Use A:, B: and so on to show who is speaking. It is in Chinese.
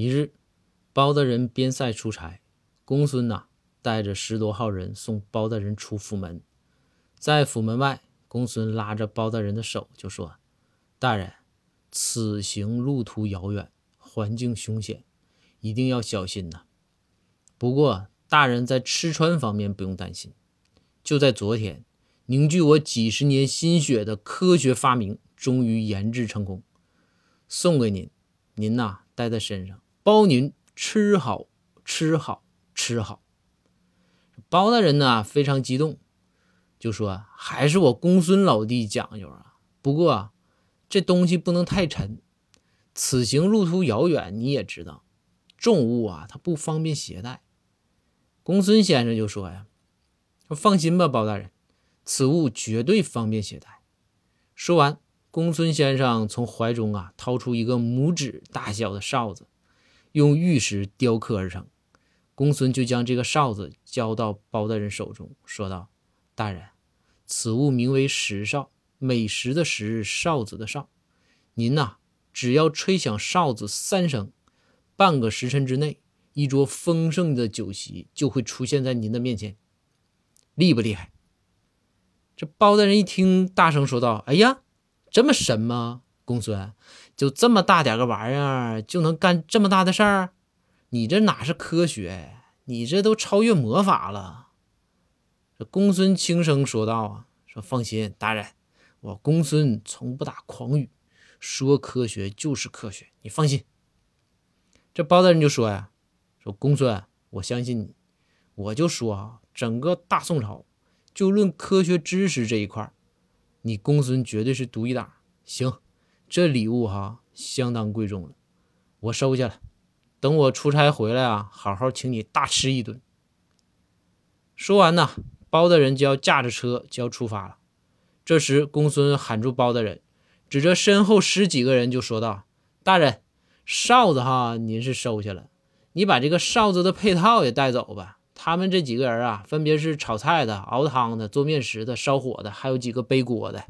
A: 一日，包大人边塞出差，公孙呐带着十多号人送包大人出府门，在府门外，公孙拉着包大人的手就说：“大人，此行路途遥远，环境凶险，一定要小心呐。不过，大人在吃穿方面不用担心。就在昨天，凝聚我几十年心血的科学发明终于研制成功，送给您，您呐带在身上。”包您吃好吃好吃好，包大人呢非常激动，就说：“还是我公孙老弟讲究啊！不过这东西不能太沉，此行路途遥远，你也知道，重物啊它不方便携带。”公孙先生就说：“呀，说放心吧，包大人，此物绝对方便携带。”说完，公孙先生从怀中啊掏出一个拇指大小的哨子。用玉石雕刻而成，公孙就将这个哨子交到包大人手中，说道：“大人，此物名为石哨，美食的食，哨子的哨。您呐，只要吹响哨子三声，半个时辰之内，一桌丰盛的酒席就会出现在您的面前，厉不厉害？”这包大人一听，大声说道：“哎呀，这么神吗？”公孙，就这么大点个玩意儿，就能干这么大的事儿？你这哪是科学？你这都超越魔法了。这公孙轻声说道：“啊，说放心，大人，我公孙从不打诳语，说科学就是科学，你放心。”这包大人就说呀：“说公孙，我相信你，我就说啊，整个大宋朝，就论科学知识这一块，你公孙绝对是独一档。行。”这礼物哈相当贵重了，我收下了。等我出差回来啊，好好请你大吃一顿。说完呢，包大人就要驾着车就要出发了。这时，公孙喊住包大人，指着身后十几个人就说道：“大人，哨子哈您是收下了，你把这个哨子的配套也带走吧。他们这几个人啊，分别是炒菜的、熬汤的、做面食的、烧火的，还有几个背锅的。”